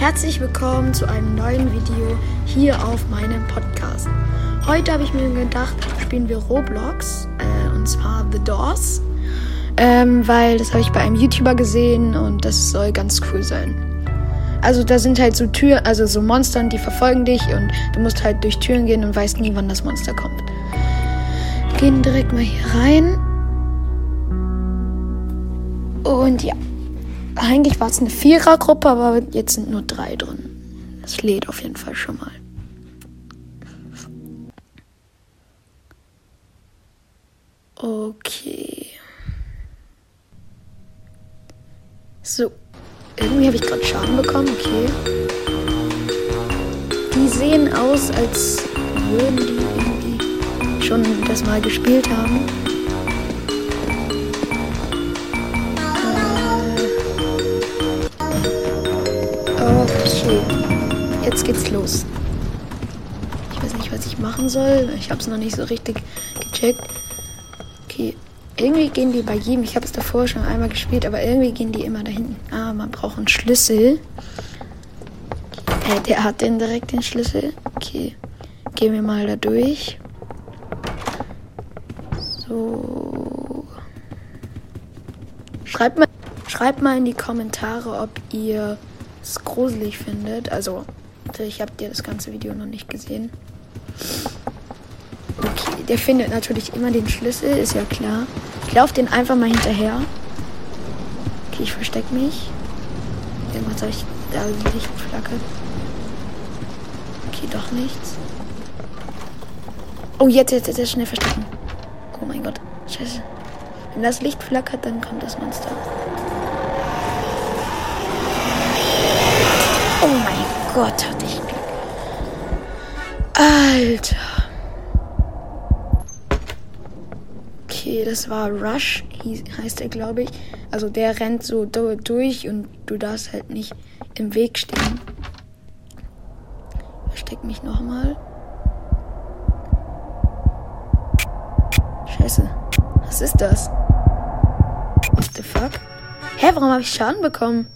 Herzlich willkommen zu einem neuen Video hier auf meinem Podcast. Heute habe ich mir gedacht, spielen wir Roblox äh, und zwar The Doors, ähm, weil das habe ich bei einem YouTuber gesehen und das soll ganz cool sein. Also da sind halt so Türen, also so Monster, die verfolgen dich und du musst halt durch Türen gehen und weißt nie, wann das Monster kommt. Gehen direkt mal hier rein. Und ja. Eigentlich war es eine Vierergruppe, aber jetzt sind nur drei drin. Das lädt auf jeden Fall schon mal. Okay. So. Irgendwie habe ich gerade Schaden bekommen, okay. Die sehen aus, als würden die irgendwie schon das mal gespielt haben. Jetzt geht's los. Ich weiß nicht, was ich machen soll. Ich habe es noch nicht so richtig gecheckt. Okay, irgendwie gehen die bei jedem. Ich habe es davor schon einmal gespielt, aber irgendwie gehen die immer da hinten. Ah, man braucht einen Schlüssel. Hey, der hat den direkt den Schlüssel. Okay, gehen wir mal da durch. So. Schreibt mal, schreibt mal in die Kommentare, ob ihr es gruselig findet. Also, ich habe dir das ganze Video noch nicht gesehen. Okay, der findet natürlich immer den Schlüssel, ist ja klar. Ich laufe den einfach mal hinterher. Okay, ich verstecke mich. Irgendwas habe ich da Licht flackert. Okay, doch nichts. Oh, jetzt, jetzt, jetzt schnell verstecken. Oh mein Gott, scheiße. Wenn das Licht flackert, dann kommt das Monster. Oh mein Gott, hatte ich Glück. Alter. Okay, das war Rush, heißt er, glaube ich. Also der rennt so durch und du darfst halt nicht im Weg stehen. Versteck mich nochmal. Scheiße. Was ist das? What the fuck? Hä, warum habe ich Schaden bekommen?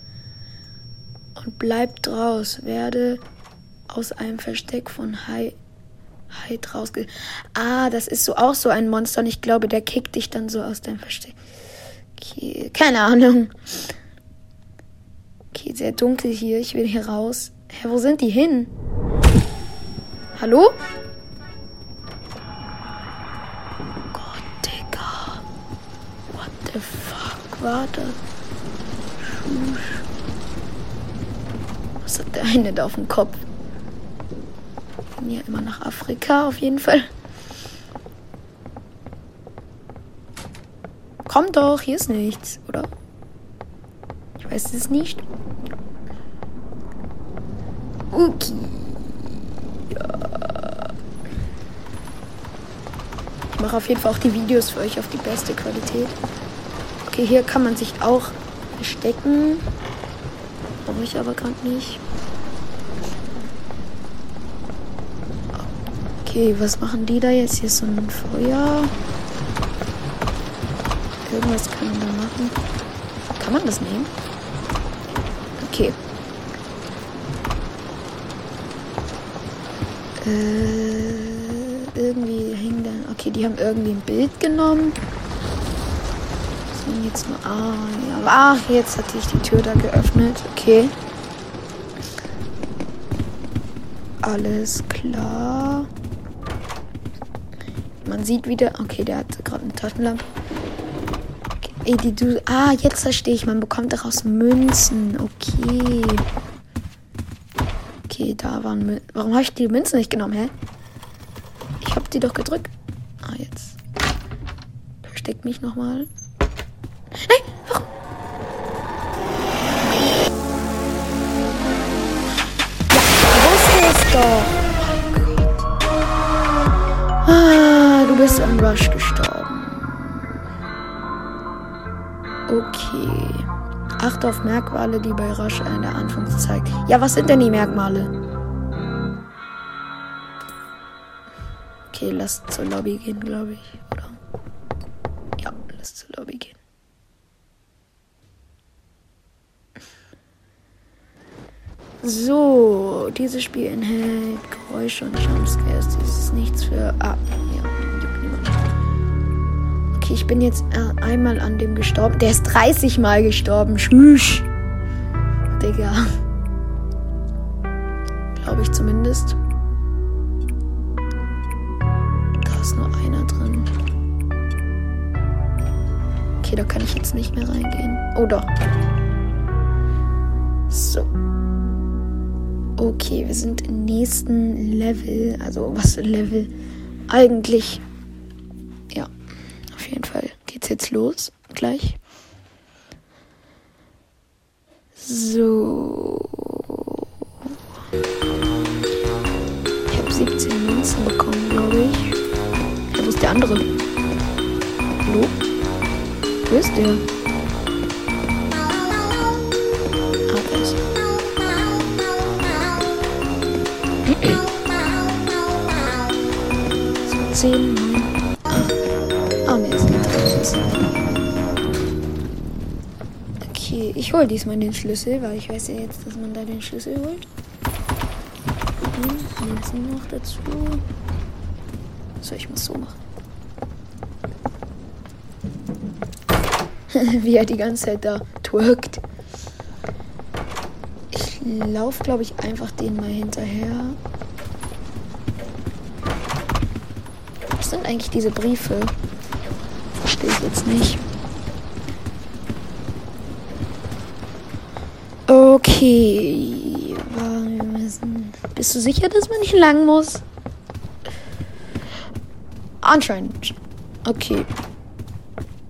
Und bleib draus. Werde aus einem Versteck von Hai Hyde rausge... Ah, das ist so auch so ein Monster und ich glaube, der kickt dich dann so aus deinem Versteck. Okay, keine Ahnung. Okay, sehr dunkel hier. Ich will hier raus. Hä, wo sind die hin? Hallo? Oh Gott, Digga. What the fuck war das? Schusch. Was hat der eine da auf dem Kopf? Ja, immer nach Afrika auf jeden Fall. Komm doch, hier ist nichts, oder? Ich weiß es nicht. Okay. Ja. Ich mache auf jeden Fall auch die Videos für euch auf die beste Qualität. Okay, hier kann man sich auch verstecken. Brauche ich aber gerade nicht. Okay, was machen die da jetzt? Hier ist so ein Feuer. Irgendwas kann man da machen. Kann man das nehmen? Okay. Äh, irgendwie hängen da. Okay, die haben irgendwie ein Bild genommen jetzt mal. Ah, ja. Ach, jetzt hatte ich die Tür da geöffnet. Okay. Alles klar. Man sieht wieder. Okay, der hat gerade eine Taschenlampe. Okay. Die du. Ah, jetzt verstehe ich. Man bekommt daraus Münzen. Okay. Okay, da waren Münzen. Warum habe ich die Münzen nicht genommen, hä? Ich habe die doch gedrückt. Ah, jetzt. Versteck mich nochmal. Am Rush gestorben. Okay. Achte auf Merkmale, die bei Rush in der Anfangszeit. Ja, was sind denn die Merkmale? Okay, lass zur Lobby gehen, glaube ich. Oder? Ja, lass zur Lobby gehen. So, dieses Spiel enthält Geräusche und Jumpscares. Das ist nichts für. Ah. Okay, ich bin jetzt äh, einmal an dem gestorben. Der ist 30 Mal gestorben. Schüsch. Digga. Glaube ich zumindest. Da ist nur einer drin. Okay, da kann ich jetzt nicht mehr reingehen. Oh doch. So. Okay, wir sind im nächsten Level. Also was für Level? Eigentlich. Auf jeden Fall geht's jetzt los. Gleich. So. Ich habe 17 Münzen bekommen, glaube ich. Ja, wo ist der andere? Hallo? Wo ist der? Ah, da ist. So, 10, 9, 8. Es geht raus. Okay, ich hole diesmal den Schlüssel, weil ich weiß ja jetzt, dass man da den Schlüssel holt. Und Münzen noch dazu. So, ich muss so machen. Wie er die ganze Zeit da twerkt. Ich laufe, glaube ich, einfach den mal hinterher. Was sind eigentlich diese Briefe? Verstehe ich jetzt nicht. Okay. Bist du sicher, dass man nicht lang muss? Anscheinend. Okay.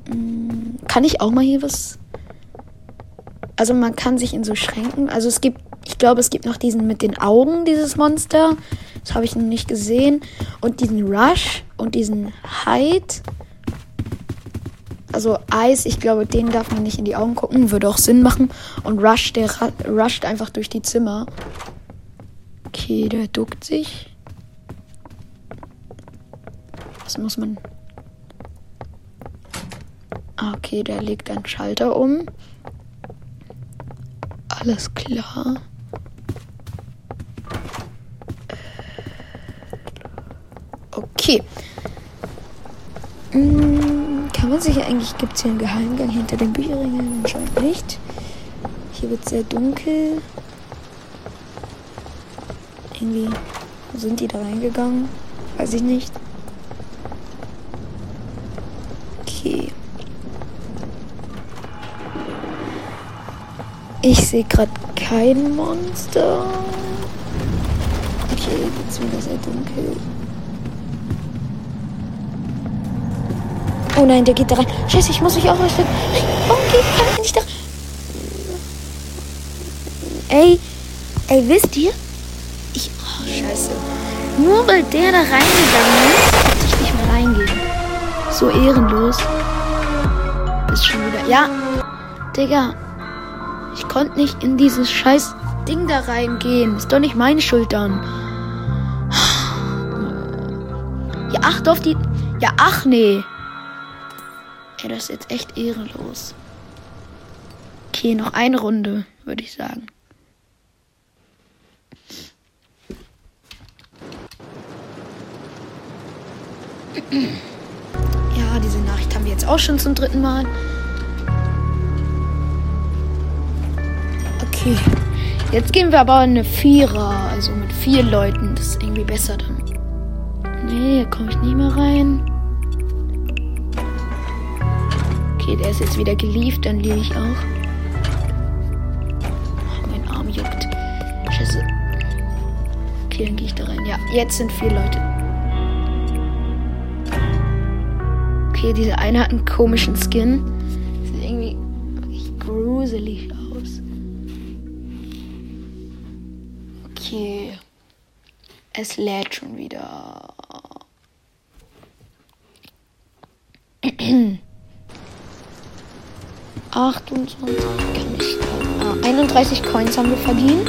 Hm, Kann ich auch mal hier was also man kann sich in so Schränken, also es gibt, ich glaube, es gibt noch diesen mit den Augen, dieses Monster. Das habe ich noch nicht gesehen. Und diesen Rush und diesen Hide. Also Eis, ich glaube, den darf man nicht in die Augen gucken, würde auch Sinn machen. Und Rush, der rusht einfach durch die Zimmer. Okay, der duckt sich. Was muss man... Ah, Okay, der legt einen Schalter um. Alles klar. Okay. Hm, kann man sich eigentlich, gibt es hier einen Geheimgang hinter den Bücherregeln? Anscheinend nicht. Hier wird sehr dunkel. Irgendwie sind die da reingegangen? Weiß ich nicht. Okay. Ich sehe gerade kein Monster. Okay, jetzt wieder sehr dunkel. Oh nein, der geht da rein. Scheiße, ich muss mich auch verstecken. Warum geht ich nicht da? Ey, ey, wisst ihr? Ich, oh, scheiße. Nur weil der da reingegangen ist, konnte ich nicht mehr reingehen. So ehrenlos. Ist schon wieder. Ja, Digga. Ich konnte nicht in dieses scheiß Ding da reingehen. Ist doch nicht meine Schuld dann. Ja, acht auf die. Ja, ach nee. Ey, das ist jetzt echt ehrenlos. Okay, noch eine Runde, würde ich sagen. Ja, diese Nachricht haben wir jetzt auch schon zum dritten Mal. Okay. Jetzt gehen wir aber eine Vierer, also mit vier Leuten. Das ist irgendwie besser dann. Nee, hier komme ich nicht mehr rein. Okay, der ist jetzt wieder gelieft, dann liebe ich auch. Oh, mein Arm juckt. Scheiße. Okay, dann gehe ich da rein. Ja, jetzt sind vier Leute. Okay, diese eine hat einen komischen Skin. Sieht irgendwie gruselig aus. Okay. Es lädt schon wieder. Achtundzwanzig kann ich starten. Ah, 31 Coins haben wir verdient.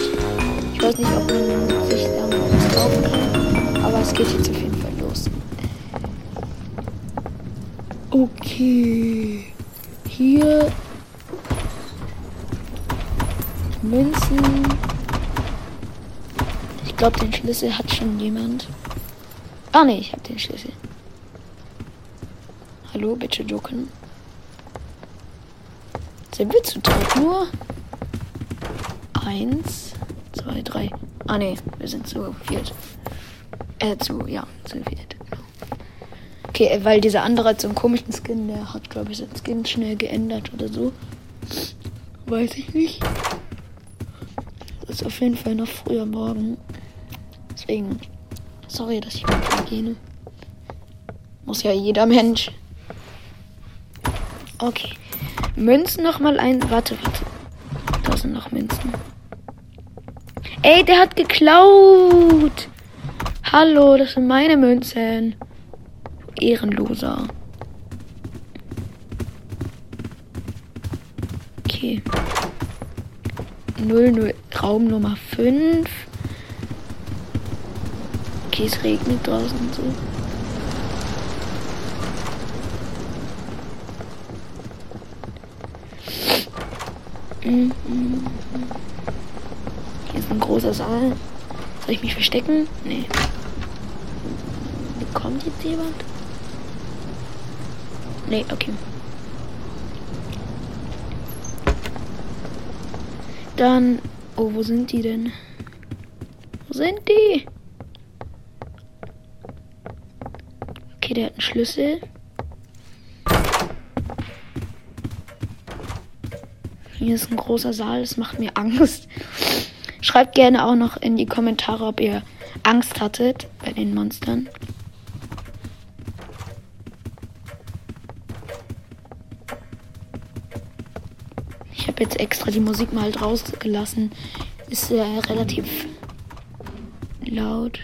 Ich weiß nicht, ob man sich da noch was kaufen kann. Aber es geht jetzt auf jeden Fall los. Okay. Hier. Münzen. Ich glaube, den Schlüssel hat schon jemand. Ah ne, ich habe den Schlüssel. Hallo, bitte ducken. Sind wir zu dritt nur? Eins, zwei, drei. Ah ne, wir sind zu viert. Äh, zu, ja, zu viert. Okay, äh, weil dieser andere hat so einen komischen Skin, der hat, glaube ich, seinen Skin schnell geändert oder so. Weiß ich nicht. Das ist auf jeden Fall noch früher morgen. Deswegen, sorry, dass ich mal gehe. Muss ja jeder Mensch. Okay. Münzen noch mal ein. Warte, warte. Da sind noch Münzen. Ey, der hat geklaut. Hallo, das sind meine Münzen. Ehrenloser. Okay. 00, Raum Nummer 5. Okay, es regnet draußen so. Hier ist ein großer Saal. Soll ich mich verstecken? Nee. Kommt jetzt jemand? Nee, okay. Dann. Oh, wo sind die denn? Wo sind die? Okay, der hat einen Schlüssel. Hier ist ein großer Saal, das macht mir Angst. Schreibt gerne auch noch in die Kommentare, ob ihr Angst hattet bei den Monstern. Ich habe jetzt extra die Musik mal halt rausgelassen. Ist äh, relativ laut.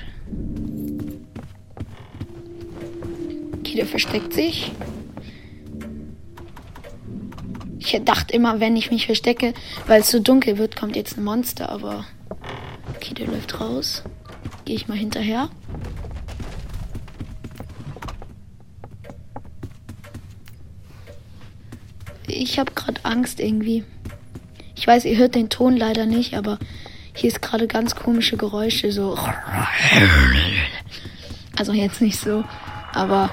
Okay, der versteckt sich. Ich dachte immer, wenn ich mich verstecke, weil es so dunkel wird, kommt jetzt ein Monster, aber. Okay, der läuft raus. Gehe ich mal hinterher. Ich habe gerade Angst irgendwie. Ich weiß, ihr hört den Ton leider nicht, aber hier ist gerade ganz komische Geräusche, so. Also jetzt nicht so, aber.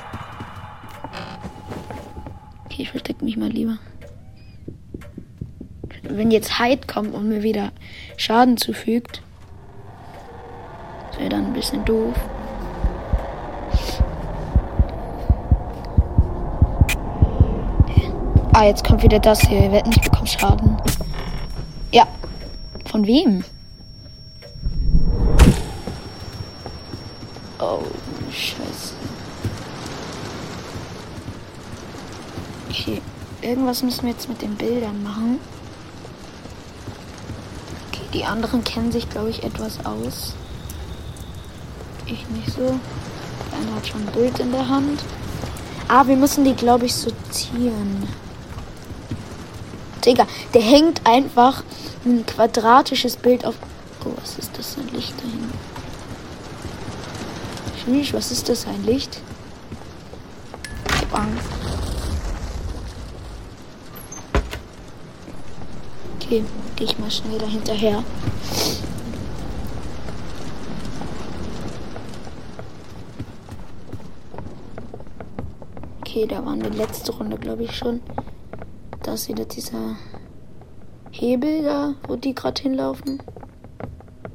Okay, ich verstecke mich mal lieber wenn jetzt Hyde kommt und mir wieder Schaden zufügt, wäre dann ein bisschen doof. Ah, jetzt kommt wieder das hier. Ihr werdet nicht bekommen Schaden. Ja. Von wem? Oh, scheiße. Okay. Irgendwas müssen wir jetzt mit den Bildern machen. Die anderen kennen sich, glaube ich, etwas aus. Ich nicht so. Der eine hat schon ein Bild in der Hand. Ah, wir müssen die, glaube ich, sortieren. Digga, der hängt einfach ein quadratisches Bild auf. Oh, was ist das ein Licht da hinten? Schmisch, was ist das, ein Licht? Okay, gehe ich mal schnell dahinterher. Okay, da waren die letzte Runde, glaube ich schon. Da ist wieder dieser Hebel da, wo die gerade hinlaufen.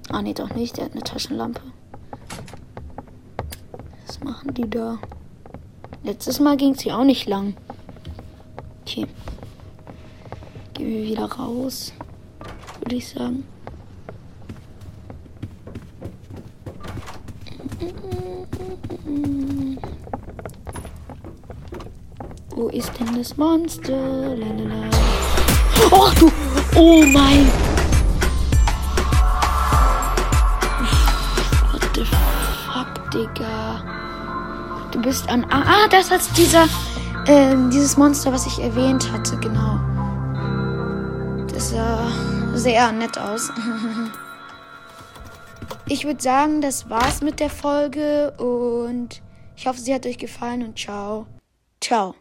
Ah, nee, doch nicht. Der hat eine Taschenlampe. Was machen die da? Letztes Mal ging es hier auch nicht lang. Okay. Gehen wir wieder raus, würde ich sagen. Wo ist denn das Monster? Lalala. Ach du! Oh mein! What the fuck, Digga? Du bist an. Ah, ah das ist dieser. Äh, dieses Monster, was ich erwähnt hatte, genau sah sehr nett aus. Ich würde sagen, das war's mit der Folge und ich hoffe, sie hat euch gefallen und ciao. Ciao.